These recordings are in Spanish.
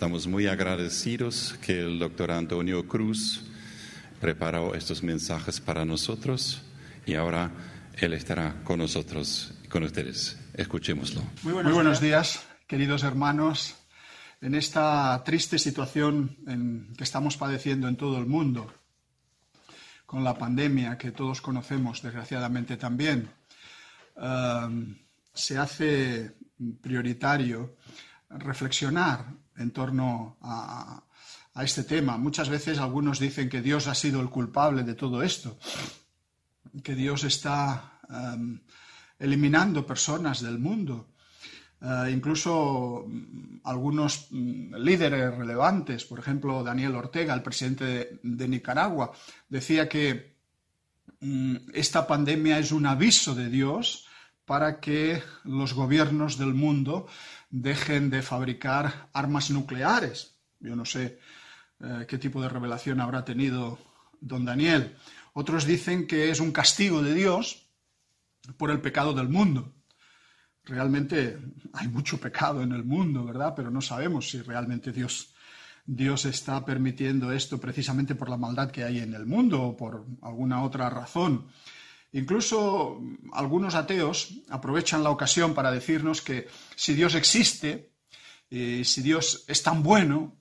Estamos muy agradecidos que el doctor Antonio Cruz preparó estos mensajes para nosotros y ahora él estará con nosotros, con ustedes. Escuchémoslo. Muy buenos, días, queridos hermanos. En esta triste situación en que estamos padeciendo en todo el mundo, con la pandemia que todos conocemos, desgraciadamente también, eh, se hace prioritario reflexionar en torno a, este tema. Muchas veces algunos dicen que Dios ha sido el culpable de todo esto, que Dios está em, eliminando personas del mundo. Eh, incluso mm, algunos mm, líderes relevantes, por ejemplo Daniel Ortega, el presidente de, Nicaragua, decía que mm, esta pandemia es un aviso de Dios para que los gobiernos del mundo dejen de fabricar armas nucleares. Yo no sé eh, qué tipo de revelación habrá tenido don Daniel. Otros dicen que es un castigo de Dios por el pecado del mundo. Realmente hay mucho pecado en el mundo, ¿verdad? Pero no sabemos si realmente Dios, Dios está permitiendo esto precisamente por la maldad que hay en el mundo o por alguna otra razón. Incluso algunos ateos aprovechan la ocasión para decirnos que si Dios existe, y si Dios es tan bueno,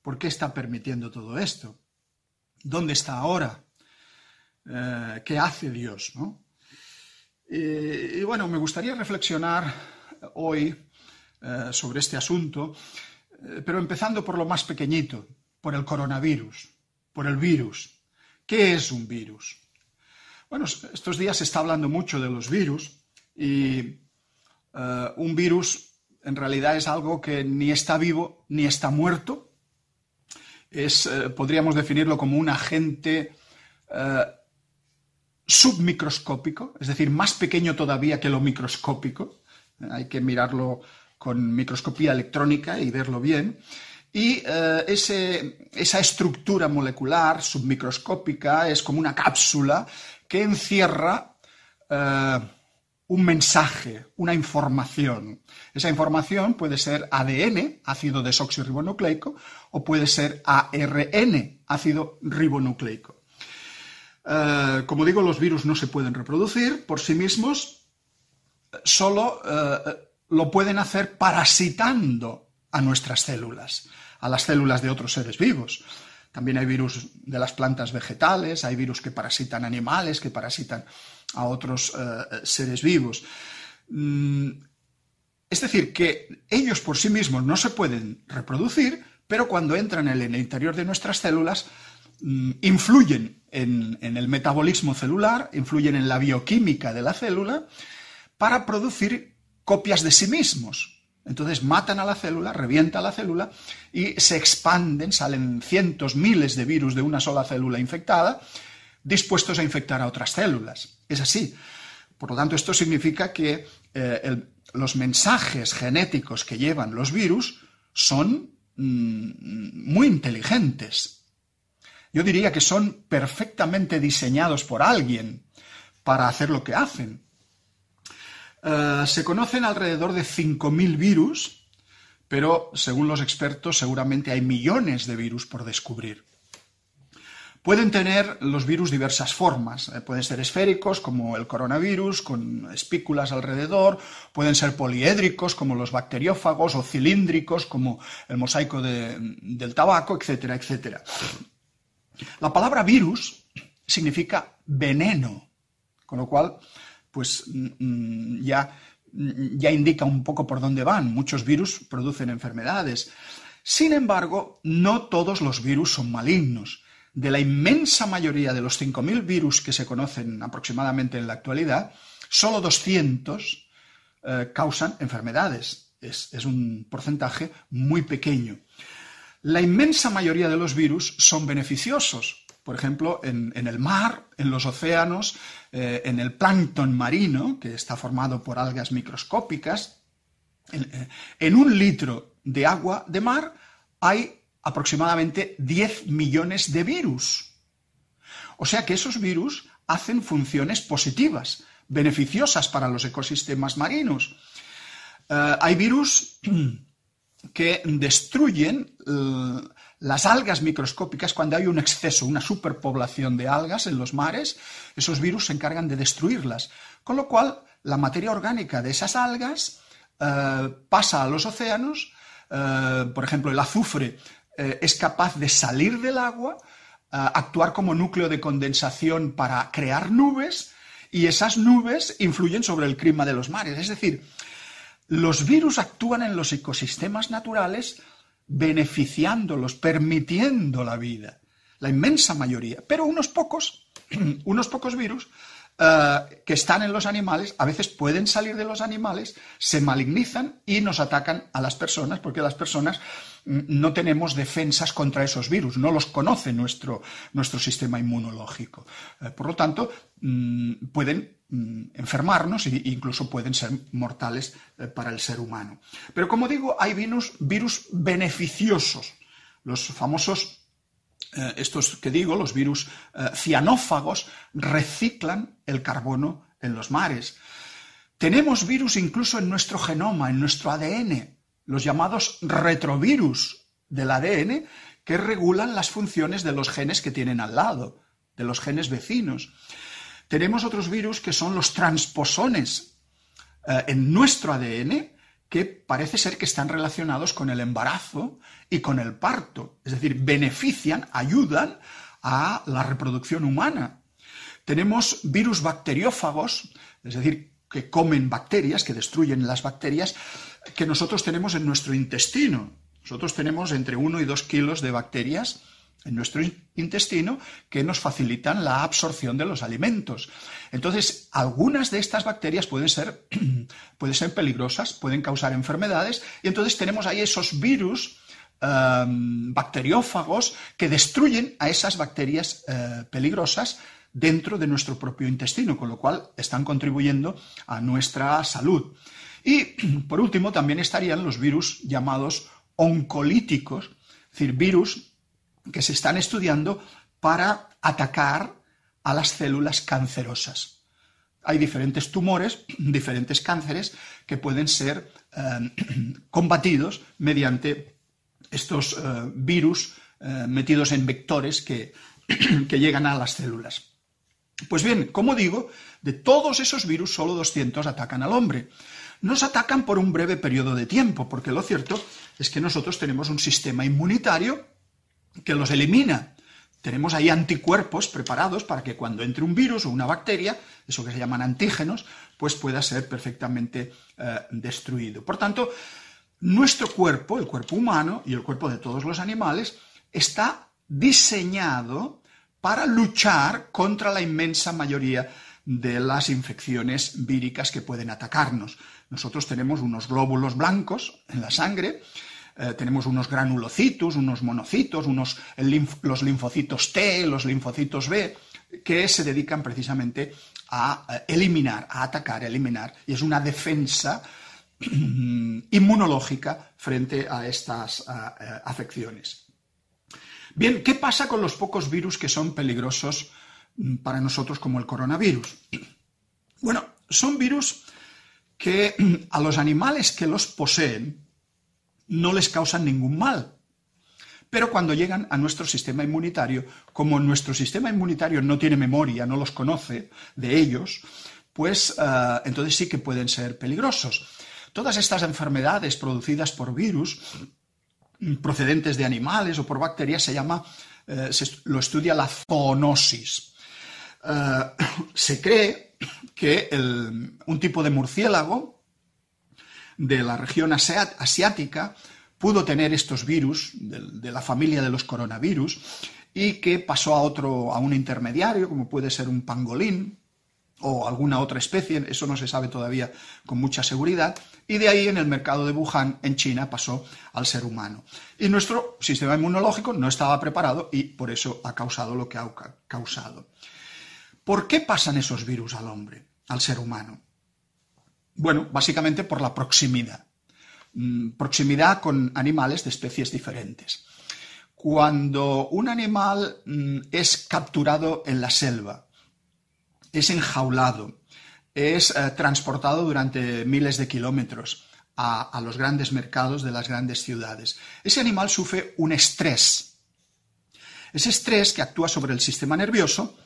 ¿por qué está permitiendo todo esto? ¿Dónde está ahora? Eh, ¿Qué hace Dios? Y, bueno, me gustaría reflexionar hoy eh, sobre este asunto, eh, pero empezando por lo más pequeñito, por el coronavirus, por el virus. ¿Qué es un virus? Bueno, estos días se está hablando mucho de los virus y eh, un virus en realidad es algo que ni está vivo ni está muerto. Es, eh, podríamos definirlo como un agente eh, submicroscópico, es decir, más pequeño todavía que lo microscópico. Hay que mirarlo con microscopía electrónica y verlo bien. Y esa estructura molecular submicroscópica es como una cápsula que encierra eh, un mensaje, una información. Esa información puede ser ADN, ácido desoxirribonucleico, o puede ser ARN, ácido ribonucleico. Eh, como digo, los virus no se pueden reproducir por sí mismos, solo eh, lo pueden hacer parasitando a nuestras células, a las células de otros seres vivos. También hay virus de las plantas vegetales, hay virus que parasitan animales, que parasitan a otros eh, seres vivos. Mm, es decir, que ellos por sí mismos no se pueden reproducir, pero cuando entran en el interior de nuestras células, mm, influyen en, el metabolismo celular, influyen en la bioquímica de la célula, para producir copias de sí mismos. Entonces matan a la célula, revienta la célula y se expanden, salen cientos, miles de virus de una sola célula infectada, dispuestos a infectar a otras células. Es así. Por lo tanto, esto significa que eh, los mensajes genéticos que llevan los virus son mm, muy inteligentes. Yo diría que son perfectamente diseñados por alguien para hacer lo que hacen. Eh, se conocen alrededor de 5.000 virus, pero según los expertos seguramente hay millones de virus por descubrir. Pueden tener los virus diversas formas. Eh, pueden ser esféricos, como el coronavirus, con espículas alrededor. Pueden ser poliédricos, como los bacteriófagos, o cilíndricos, como el mosaico del tabaco, etcétera, etcétera. La palabra virus significa veneno, con lo cual pues mm, ya, mm, ya indica un poco por dónde van. Muchos virus producen enfermedades. Sin embargo, no todos los virus son malignos. De la inmensa mayoría de los 5.000 virus que se conocen aproximadamente en la actualidad, solo 200 eh, causan enfermedades. Es, es un porcentaje muy pequeño. La inmensa mayoría de los virus son beneficiosos por ejemplo, en, el mar, en los océanos, eh, en el plancton marino, que está formado por algas microscópicas. Eh, en, un litro de agua de mar hay aproximadamente 10 millones de virus. O sea que esos virus hacen funciones positivas, beneficiosas para los ecosistemas marinos. Eh, hay virus que destruyen las algas microscópicas cuando hay un exceso, una superpoblación de algas en los mares, esos virus se encargan de destruirlas. Con lo cual, la materia orgánica de esas algas eh, pasa a los océanos, eh, por ejemplo, el azufre eh, es capaz de salir del agua, actuar como núcleo de condensación para crear nubes, y esas nubes influyen sobre el clima de los mares. Es decir, los virus actúan en los ecosistemas naturales beneficiándolos, permitiendo la vida, la inmensa mayoría, pero unos pocos, unos pocos virus eh, que están en los animales, a veces pueden salir de los animales, se malignizan y nos atacan a las personas, porque las personas mm, no tenemos defensas contra esos virus, no los conoce nuestro, nuestro sistema inmunológico. Eh, por lo tanto, mm, pueden mm, enfermarnos e incluso pueden ser mortales eh, para el ser humano. Pero como digo, hay virus, virus beneficiosos, los famosos eh, estos que digo, los virus eh, cianófagos, reciclan el carbono en los mares. Tenemos virus incluso en nuestro genoma, en nuestro ADN, los llamados retrovirus del ADN, que regulan las funciones de los genes que tienen al lado, de los genes vecinos. Tenemos otros virus que son los transposones eh, en nuestro ADN, que parece ser que están relacionados con el embarazo y con el parto, es decir, benefician, ayudan a la reproducción humana. Tenemos virus bacteriófagos, es decir, que comen bacterias, que destruyen las bacterias, que nosotros tenemos en nuestro intestino. Nosotros tenemos entre 1 y 2 kilos de bacterias en nuestro intestino que nos facilitan la absorción de los alimentos. Entonces, algunas de estas bacterias pueden ser, pueden ser peligrosas, pueden causar enfermedades, y entonces tenemos ahí esos virus em, bacteriófagos que destruyen a esas bacterias eh, peligrosas dentro de nuestro propio intestino, con lo cual están contribuyendo a nuestra salud. Y, por último, también estarían los virus llamados oncolíticos, es decir, virus que se están estudiando para atacar a las células cancerosas. Hay diferentes tumores, diferentes cánceres que pueden ser eh, combatidos mediante estos eh, virus eh, metidos en vectores que, que llegan a las células. Pues bien, como digo, de todos esos virus solo 200 atacan al hombre. Nos atacan por un breve periodo de tiempo, porque lo cierto es que nosotros tenemos un sistema inmunitario que los elimina. Tenemos ahí anticuerpos preparados para que cuando entre un virus o una bacteria, eso que se llaman antígenos, pues pueda ser perfectamente eh, destruido. Por tanto, nuestro cuerpo, el cuerpo humano y el cuerpo de todos los animales, está diseñado para luchar contra la inmensa mayoría de las infecciones víricas que pueden atacarnos. Nosotros tenemos unos glóbulos blancos en la sangre eh, tenemos unos granulocitos, unos monocitos, unos, los linfocitos T, los linfocitos B, que se dedican precisamente a eliminar, a atacar, a eliminar, y es una defensa inmunológica frente a estas eh, afecciones. Bien, ¿qué pasa con los pocos virus que son peligrosos mm, para nosotros como el coronavirus? Bueno, son virus que a los animales que los poseen no les causan ningún mal. Pero cuando llegan a nuestro sistema inmunitario, como nuestro sistema inmunitario no tiene memoria, no los conoce de ellos, pues eh, entonces sí que pueden ser peligrosos. Todas estas enfermedades producidas por virus, procedentes de animales o por bacterias, se llama, eh, lo estudia la zoonosis. Eh, se cree que un tipo de murciélago, de la región asiática pudo tener estos virus de, la familia de los coronavirus y que pasó a otro, a un intermediario, como puede ser un pangolín o alguna otra especie, eso no se sabe todavía con mucha seguridad, y de ahí en el mercado de Wuhan, en China, pasó al ser humano. Y nuestro sistema inmunológico no estaba preparado y por eso ha causado lo que ha causado. ¿Por qué pasan esos virus al hombre, al ser humano? Bueno, básicamente por la proximidad. Mm, proximidad con animales de especies diferentes. Cuando un animal mm, es capturado en la selva, es enjaulado, es eh, transportado durante miles de kilómetros a, los grandes mercados de las grandes ciudades. Ese animal sufre un estrés. Ese estrés que actúa sobre el sistema nervioso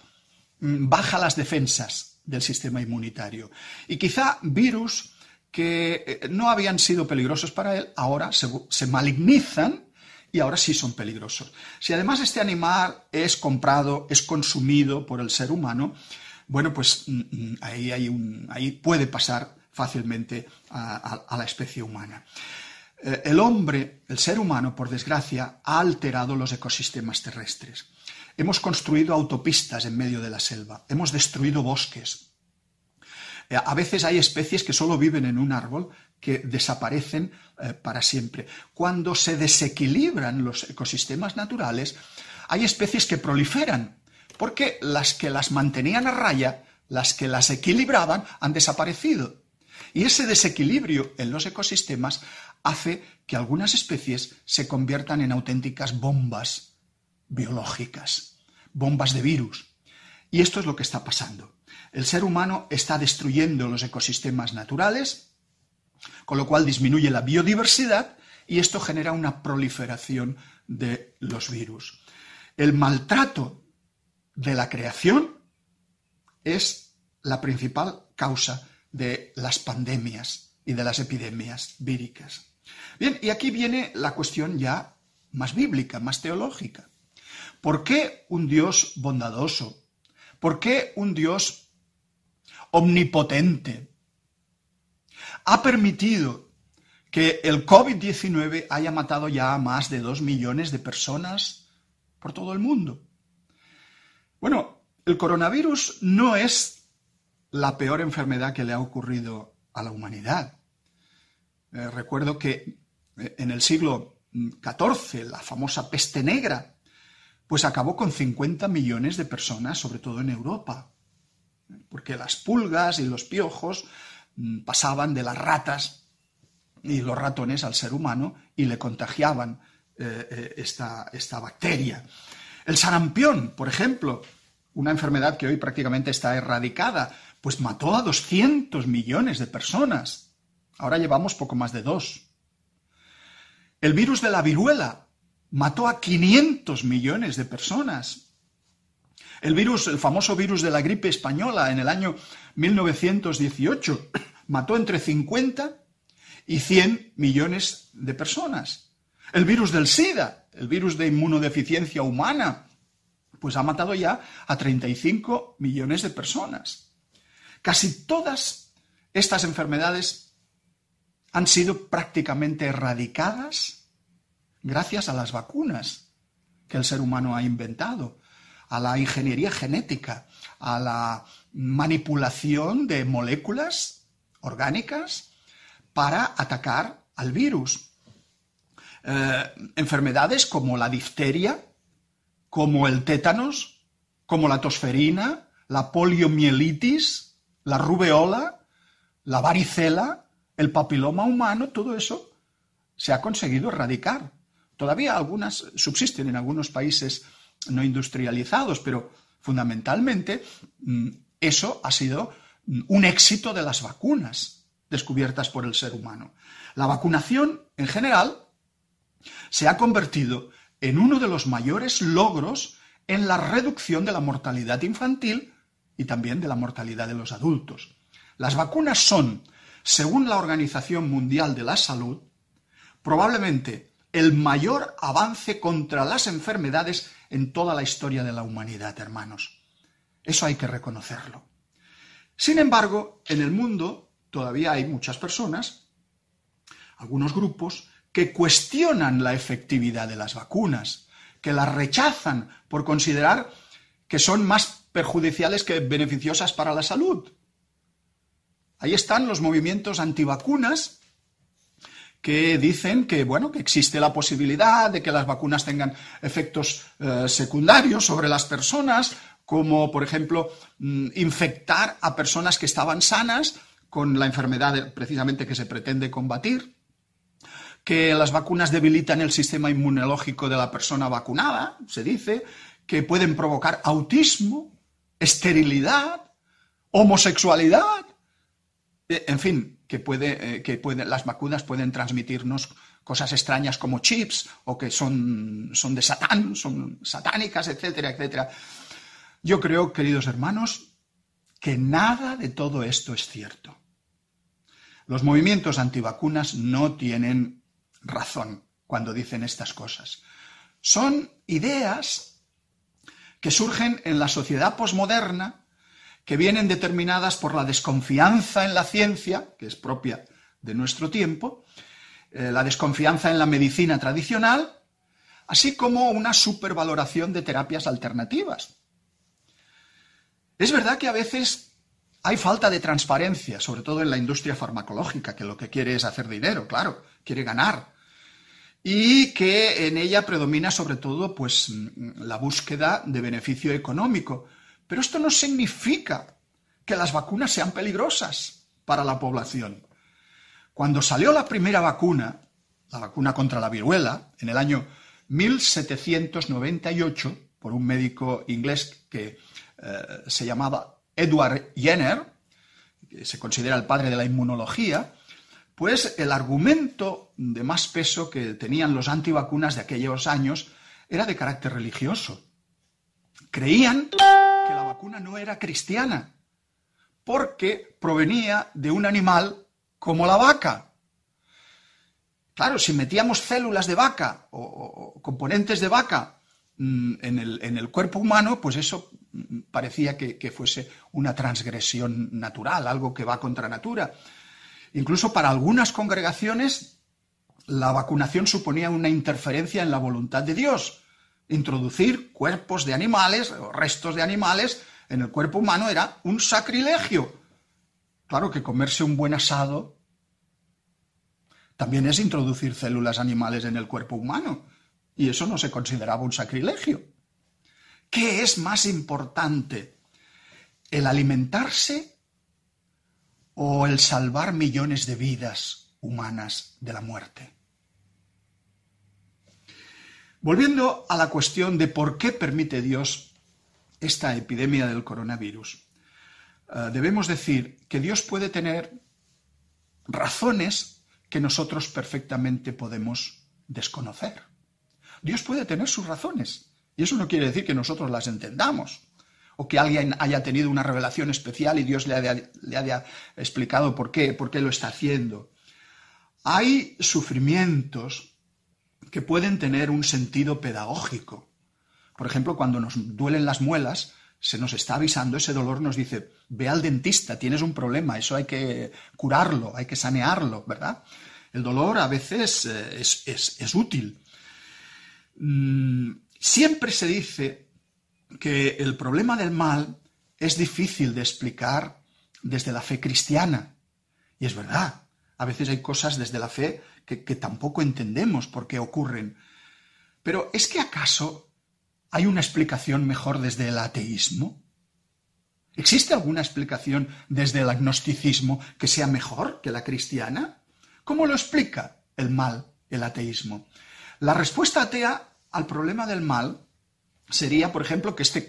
mm, baja las defensas del sistema inmunitario. Y quizá virus que eh, no habían sido peligrosos para él, ahora se, malignizan y ahora sí son peligrosos. Si además este animal es comprado, es consumido por el ser humano, bueno, pues mm, mm, ahí, ahí puede pasar fácilmente a, la especie humana. Eh, el hombre, el ser humano, por desgracia, ha alterado los ecosistemas terrestres. Hemos construido autopistas en medio de la selva, hemos destruido bosques. Eh, a veces hay especies que solo viven en un árbol que desaparecen eh, para siempre. Cuando se desequilibran los ecosistemas naturales, hay especies que proliferan, porque las que las mantenían a raya, las que las equilibraban, han desaparecido. Y ese desequilibrio en los ecosistemas hace que algunas especies se conviertan en auténticas bombas biológicas, bombas de virus. Y esto es lo que está pasando. El ser humano está destruyendo los ecosistemas naturales, con lo cual disminuye la biodiversidad y esto genera una proliferación de los virus. El maltrato de la creación es la principal causa de las pandemias y de las epidemias víricas. Bien, y aquí viene la cuestión ya más bíblica, más teológica. ¿Por qué un Dios bondadoso? ¿Por qué un Dios omnipotente ha permitido que el COVID-19 haya matado ya a más de dos millones de personas por todo el mundo? Bueno, el coronavirus no es la peor enfermedad que le ha ocurrido a la humanidad. Eh, recuerdo que eh, en el siglo XIV, la famosa peste negra, pues acabó con 50 millones de personas, sobre todo en Europa, porque las pulgas y los piojos mm, pasaban de las ratas y los ratones al ser humano y le contagiaban eh, esta, esta bacteria. El sarampión, por ejemplo, una enfermedad que hoy prácticamente está erradicada, pues mató a 200 millones de personas. Ahora llevamos poco más de dos. El virus de la viruela mató a 500 millones de personas. El virus, el famoso virus de la gripe española en el año 1918 mató entre 50 y 100 millones de personas. El virus del SIDA, el virus de inmunodeficiencia humana, pues ha matado ya a 35 millones de personas. Casi todas estas enfermedades han sido prácticamente erradicadas gracias a las vacunas que el ser humano ha inventado, a la ingeniería genética, a la manipulación de moléculas orgánicas para atacar al virus. Eh, enfermedades como la difteria, como el tétanos, como la tosferina, la poliomielitis, la rubeola, la varicela, el papiloma humano, todo eso se ha conseguido erradicar. Todavía algunas subsisten en algunos países no industrializados, pero fundamentalmente mm, eso ha sido mm, un éxito de las vacunas descubiertas por el ser humano. La vacunación, en general, se ha convertido en uno de los mayores logros en la reducción de la mortalidad infantil y también de la mortalidad de los adultos. Las vacunas son, según la Organización Mundial de la Salud, probablemente el mayor avance contra las enfermedades en toda la historia de la humanidad, hermanos. Eso hay que reconocerlo. Sin embargo, en el mundo todavía hay muchas personas, algunos grupos, que cuestionan la efectividad de las vacunas, que las rechazan por considerar que son más perjudiciales que beneficiosas para la salud. Ahí están los movimientos antivacunas que dicen que, bueno, que existe la posibilidad de que las vacunas tengan efectos eh, secundarios sobre las personas, como, por ejemplo, mm, infectar a personas que estaban sanas con la enfermedad precisamente que se pretende combatir, que las vacunas debilitan el sistema inmunológico de la persona vacunada, se dice, que pueden provocar autismo, esterilidad, homosexualidad. eh, en fin, que, eh, que las vacunas pueden transmitirnos cosas extrañas como chips o que son, son de Satán, son satánicas, etcétera, etcétera. Yo creo, queridos hermanos, que nada de todo esto es cierto. Los movimientos antivacunas no tienen razón cuando dicen estas cosas. Son ideas que surgen en la sociedad posmoderna, que vienen determinadas por la desconfianza en la ciencia, que es propia de nuestro tiempo, eh, la desconfianza en la medicina tradicional, así como una supervaloración de terapias alternativas. Es verdad que a veces hay falta de transparencia, sobre todo en la industria farmacológica, que lo que quiere es hacer dinero, claro, quiere ganar. Y que en ella predomina sobre todo pues, la búsqueda de beneficio económico. Pero esto no significa que las vacunas sean peligrosas para la población. Cuando salió la primera vacuna, la vacuna contra la viruela, en el año 1798, por un médico inglés que eh, se llamaba Edward Jenner, que se considera el padre de la inmunología, pues el argumento de más peso que tenían los antivacunas de aquellos años era de carácter religioso. Creían que la vacuna no era cristiana, porque provenía de un animal como la vaca. Claro, si metíamos células de vaca o, componentes de vaca mm, en el, cuerpo humano, pues eso mm, parecía que, fuese una transgresión natural, algo que va contra natura. Incluso para algunas congregaciones, la vacunación suponía una interferencia en la voluntad de Dios. Introducir cuerpos de animales o restos de animales en el cuerpo humano era un sacrilegio. Claro que comerse un buen asado también es introducir células animales en el cuerpo humano. Y eso no se consideraba un sacrilegio. ¿Qué es más importante? ¿El alimentarse o el salvar millones de vidas humanas de la muerte? Volviendo a la cuestión de por qué permite Dios esta epidemia del coronavirus. Eh, debemos decir que Dios puede tener razones que nosotros perfectamente podemos desconocer. Dios puede tener sus razones, y eso no quiere decir que nosotros las entendamos, o que alguien haya tenido una revelación especial y Dios le haya, explicado por qué, por qué lo está haciendo. Hay sufrimientos que pueden tener un sentido pedagógico. Por ejemplo, cuando nos duelen las muelas, se nos está avisando, ese dolor nos dice, ve al dentista, tienes un problema, eso hay que curarlo, hay que sanearlo, ¿verdad? El dolor a veces eh, es, útil. Mm, siempre se dice que el problema del mal es difícil de explicar desde la fe cristiana. Y es verdad, a veces hay cosas desde la fe que, tampoco entendemos por qué ocurren. Pero ¿es que acaso ¿Hay una explicación mejor desde el ateísmo? ¿Existe alguna explicación desde el agnosticismo que sea mejor que la cristiana? ¿Cómo lo explica el mal, el ateísmo? La respuesta atea al problema del mal sería, por ejemplo, que este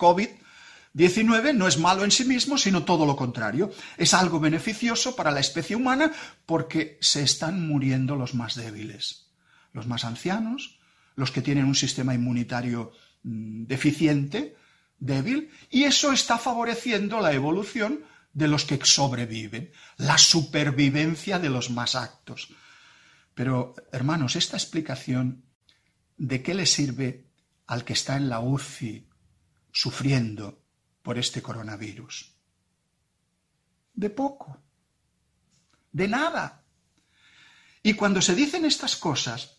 COVID-19 no es malo en sí mismo, sino todo lo contrario. Es algo beneficioso para la especie humana porque se están muriendo los más débiles, los más ancianos, los que tienen un sistema inmunitario Mm, deficiente, débil, y eso está favoreciendo la evolución de los que sobreviven, la supervivencia de los más actos. Pero, hermanos, esta explicación, ¿de qué le sirve al que está en la UCI sufriendo por este coronavirus? De poco, de nada. Y cuando se dicen estas cosas,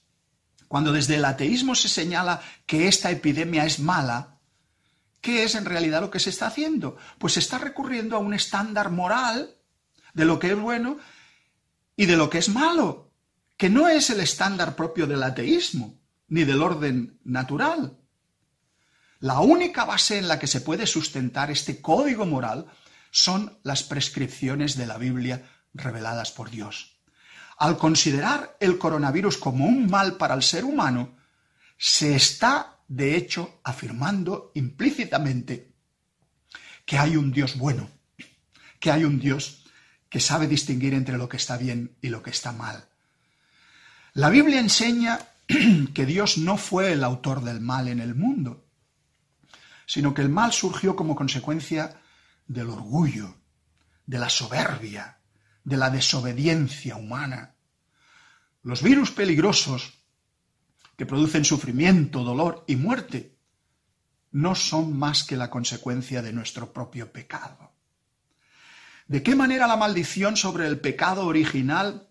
cuando desde el ateísmo se señala que esta epidemia es mala, ¿qué es en realidad lo que se está haciendo? Pues se está recurriendo a un estándar moral de lo que es bueno y de lo que es malo, que no es el estándar propio del ateísmo, ni del orden natural. La única base en la que se puede sustentar este código moral son las prescripciones de la Biblia reveladas por Dios al considerar el coronavirus como un mal para el ser humano, se está, de hecho, afirmando implícitamente que hay un Dios bueno, que hay un Dios que sabe distinguir entre lo que está bien y lo que está mal. La Biblia enseña que Dios no fue el autor del mal en el mundo, sino que el mal surgió como consecuencia del orgullo, de la soberbia, de la desobediencia humana. Los virus peligrosos que producen sufrimiento, dolor y muerte no son más que la consecuencia de nuestro propio pecado. ¿De qué manera la maldición sobre el pecado original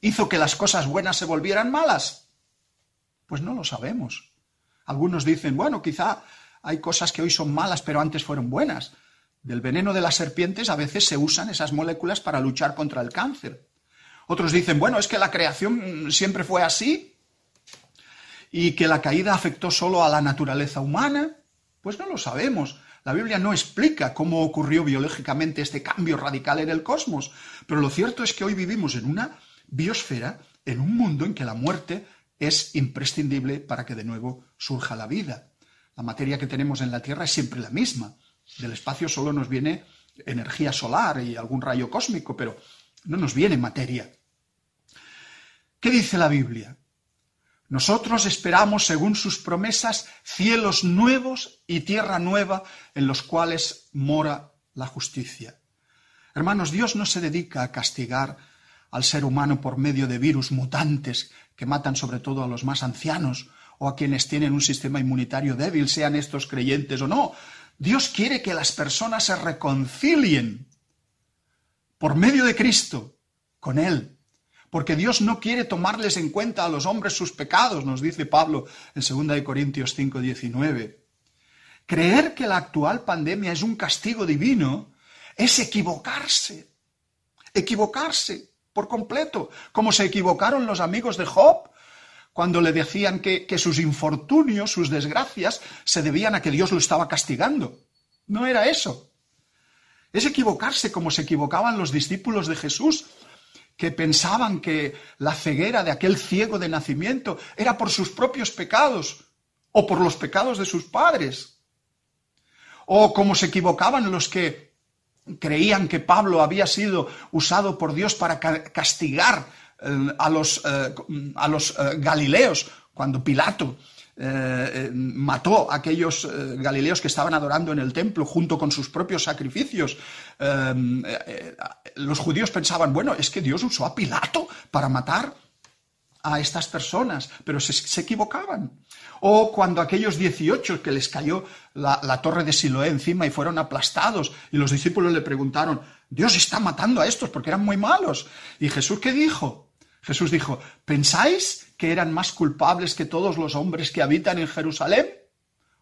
hizo que las cosas buenas se volvieran malas? Pues no lo sabemos. Algunos dicen, bueno, quizá hay cosas que hoy son malas pero antes fueron buenas. Del veneno de las serpientes a veces se usan esas moléculas para luchar contra el cáncer. Otros dicen, bueno, es que la creación siempre fue así y que la caída afectó solo a la naturaleza humana. Pues no lo sabemos. La Biblia no explica cómo ocurrió biológicamente este cambio radical en el cosmos, pero lo cierto es que hoy vivimos en una biosfera, en un mundo en que la muerte es imprescindible para que de nuevo surja la vida. La materia que tenemos en la Tierra es siempre la misma. Del espacio solo nos viene energía solar y algún rayo cósmico, pero no nos viene materia. ¿Qué dice la Biblia? Nosotros esperamos, según sus promesas, cielos nuevos y tierra nueva en los cuales mora la justicia. Hermanos, Dios no se dedica a castigar al ser humano por medio de virus mutantes que matan sobre todo a los más ancianos o a quienes tienen un sistema inmunitario débil, sean estos creyentes o no. Dios quiere que las personas se reconcilien por medio de Cristo con Él porque Dios no quiere tomarles en cuenta a los hombres sus pecados, nos dice Pablo en 2 Corintios 5, 19. Creer que la actual pandemia es un castigo divino es equivocarse, equivocarse por completo, como se equivocaron los amigos de Job cuando le decían que, sus infortunios, sus desgracias, se debían a que Dios lo estaba castigando. No era eso. Es equivocarse como se equivocaban los discípulos de Jesús que pensaban que la ceguera de aquel ciego de nacimiento era por sus propios pecados o por los pecados de sus padres. O como se equivocaban los que creían que Pablo había sido usado por Dios para castigar a los, eh, a los eh, galileos cuando Pilato eh, eh, mató a aquellos eh, galileos que estaban adorando en el templo junto con sus propios sacrificios. los judíos pensaban, bueno, es que Dios usó a Pilato para matar a estas personas, pero se, equivocaban. O cuando aquellos 18 que les cayó la, la, torre de Siloé encima y fueron aplastados, y los discípulos le preguntaron, Dios está matando a estos porque eran muy malos. Y Jesús, ¿qué dijo? Jesús dijo, ¿pensáis que eran más culpables que todos los hombres que habitan en Jerusalén?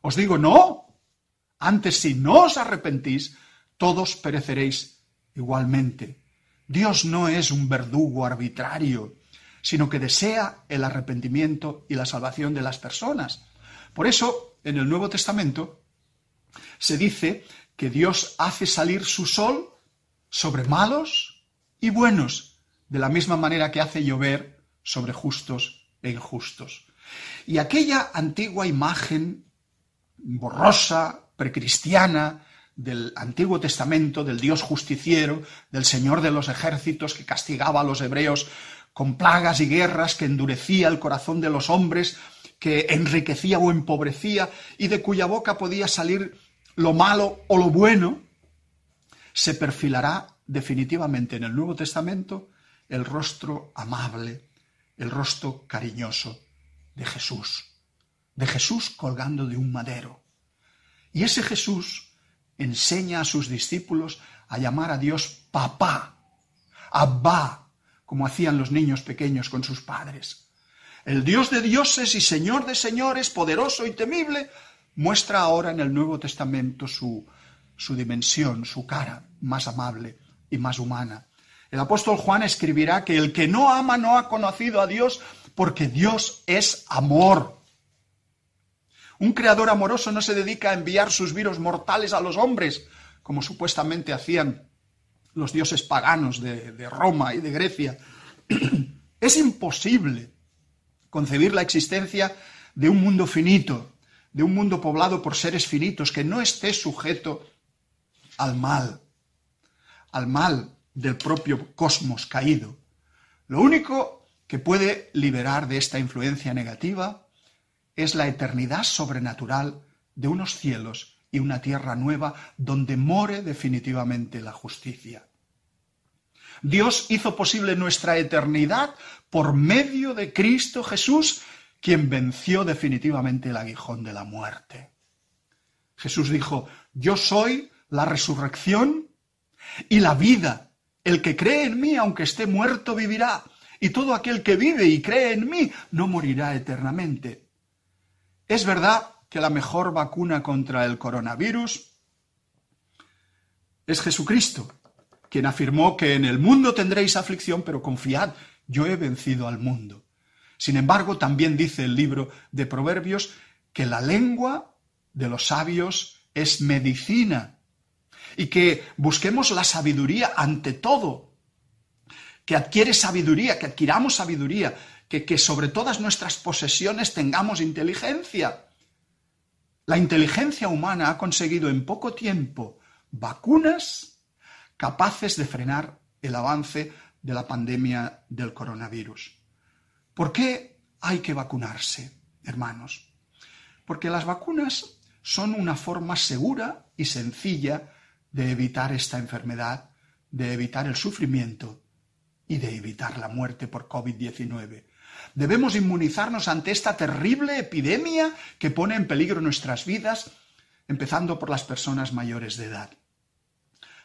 Os digo, no. Antes, si no os arrepentís, todos pereceréis igualmente. Dios no es un verdugo arbitrario, sino que desea el arrepentimiento y la salvación de las personas. Por eso, en el Nuevo Testamento, se dice que Dios hace salir su sol sobre malos y buenos, de la misma manera que hace llover sobre justos e injustos. Y aquella antigua imagen borrosa, precristiana, del Antiguo Testamento, del Dios justiciero, del Señor de los ejércitos que castigaba a los hebreos con plagas y guerras, que endurecía el corazón de los hombres, que enriquecía o empobrecía y de cuya boca podía salir lo malo o lo bueno, se perfilará definitivamente en el Nuevo Testamento el rostro amable, el rostro cariñoso de Jesús, de Jesús colgando de un madero. Y ese Jesús enseña a sus discípulos a llamar a Dios papá, abba, como hacían los niños pequeños con sus padres. El Dios de dioses y Señor de señores, poderoso y temible, muestra ahora en el Nuevo Testamento su, su dimensión, su cara más amable y más humana. El apóstol Juan escribirá que el que no ama no ha conocido a Dios porque Dios es amor. Un creador amoroso no se dedica a enviar sus virus mortales a los hombres, como supuestamente hacían los dioses paganos de, de Roma y de Grecia. es imposible concebir la existencia de un mundo finito, de un mundo poblado por seres finitos, que no esté sujeto al mal, al mal del propio cosmos caído. Lo único que puede liberar de esta influencia negativa es la eternidad sobrenatural de unos cielos y una tierra nueva donde more definitivamente la justicia. Dios hizo posible nuestra eternidad por medio de Cristo Jesús, quien venció definitivamente el aguijón de la muerte. Jesús dijo, yo soy la resurrección y la vida. El que cree en mí, aunque esté muerto, vivirá. Y todo aquel que vive y cree en mí, no morirá eternamente. Es verdad que la mejor vacuna contra el coronavirus es Jesucristo, quien afirmó que en el mundo tendréis aflicción, pero confiad, yo he vencido al mundo. Sin embargo, también dice el libro de Proverbios que la lengua de los sabios es medicina y que busquemos la sabiduría ante todo, que adquiere sabiduría, que adquiramos sabiduría, que, que sobre todas nuestras posesiones tengamos inteligencia. La inteligencia humana ha conseguido en poco tiempo vacunas capaces de frenar el avance de la pandemia del coronavirus. ¿Por qué hay que vacunarse, hermanos? Porque las vacunas son una forma segura y sencilla de evitar esta enfermedad, de evitar el sufrimiento y de evitar la muerte por COVID-19. Debemos inmunizarnos ante esta terrible epidemia que pone en peligro nuestras vidas, empezando por las personas mayores de edad.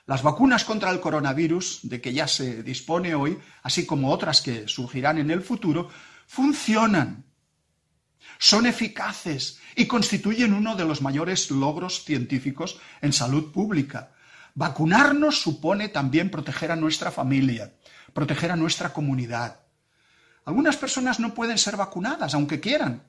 Las vacunas contra el coronavirus, de que ya se dispone hoy, así como otras que surgirán en el futuro, funcionan son eficaces y constituyen uno de los mayores logros científicos en salud pública. Vacunarnos supone también proteger a nuestra familia, proteger a nuestra comunidad. Algunas personas no pueden ser vacunadas, aunque quieran,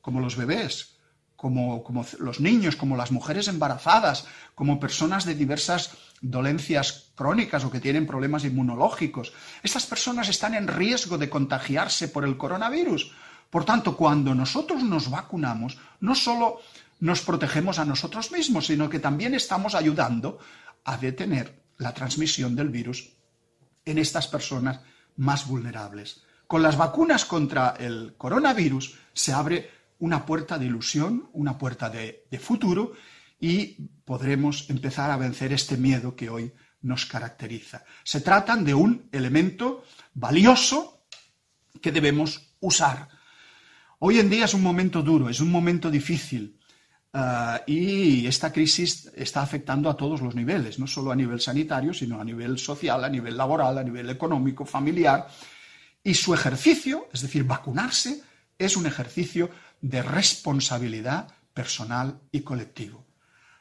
como los bebés, como, los niños, como las mujeres embarazadas, como personas de diversas dolencias crónicas o que tienen problemas inmunológicos. Estas personas están en riesgo de contagiarse por el coronavirus. Por tanto, cuando nosotros nos vacunamos, no solo nos protegemos a nosotros mismos, sino que también estamos ayudando a detener la transmisión del virus en estas personas más vulnerables. Con las vacunas contra el coronavirus se abre una puerta de ilusión, una puerta de, futuro y podremos empezar a vencer este miedo que hoy nos caracteriza. Se tratan de un elemento valioso que debemos usar Hoy en día es un momento duro, es un momento difícil uh, y esta crisis está afectando a todos los niveles, no solo a nivel sanitario, sino a nivel social, a nivel laboral, a nivel económico, familiar. Y su ejercicio, es decir, vacunarse, es un ejercicio de responsabilidad personal y colectivo.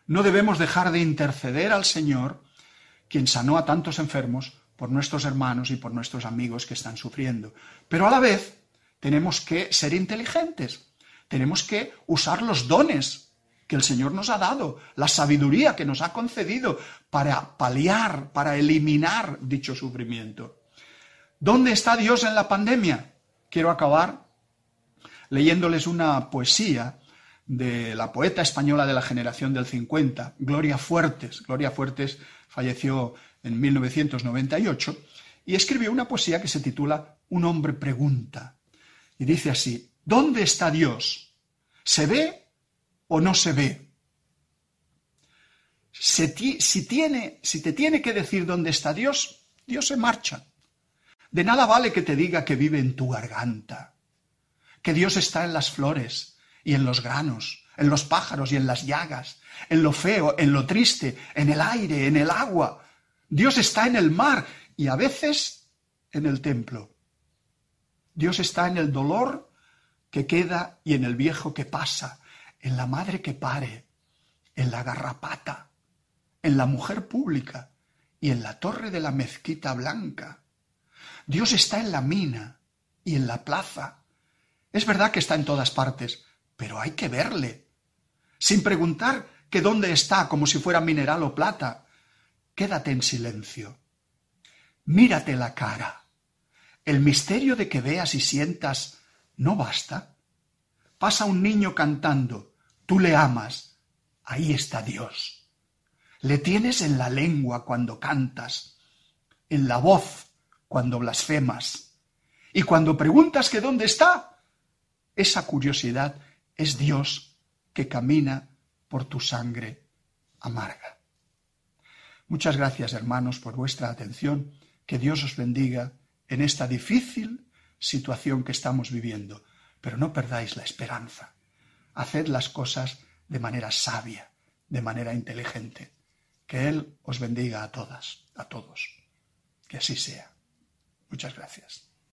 No debemos dejar de interceder al Señor, quien sanó a tantos enfermos, por nuestros hermanos y por nuestros amigos que están sufriendo. Pero a la vez tenemos que ser inteligentes, tenemos que usar los dones que el Señor nos ha dado, la sabiduría que nos ha concedido para paliar, para eliminar dicho sufrimiento. ¿Dónde está Dios en la pandemia? Quiero acabar leyéndoles una poesía de la poeta española de la generación del 50, Gloria Fuertes. Gloria Fuertes falleció en 1998 y escribió una poesía que se titula Un hombre pregunta. Y dice así, ¿dónde está Dios? ¿Se ve o no se ve? Si, tiene, si te tiene que decir dónde está Dios, Dios se marcha. De nada vale que te diga que vive en tu garganta, que Dios está en las flores y en los granos, en los pájaros y en las llagas, en lo feo, en lo triste, en el aire, en el agua. Dios está en el mar y a veces en el templo. Dios está en el dolor que queda y en el viejo que pasa, en la madre que pare, en la garrapata, en la mujer pública y en la torre de la mezquita blanca. Dios está en la mina y en la plaza. Es verdad que está en todas partes, pero hay que verle. Sin preguntar que dónde está como si fuera mineral o plata. Quédate en silencio. Mírate la cara el misterio de que veas y sientas no basta. Pasa un niño cantando, tú le amas, ahí está Dios. Le tienes en la lengua cuando cantas, en la voz cuando blasfemas. Y cuando preguntas que dónde está, esa curiosidad es Dios que camina por tu sangre amarga. Muchas gracias, hermanos, por vuestra atención. Que Dios os bendiga en esta difícil situación que estamos viviendo. Pero no perdáis la esperanza. Haced las cosas de manera sabia, de manera inteligente. Que Él os bendiga a todas, a todos. Que así sea. Muchas gracias.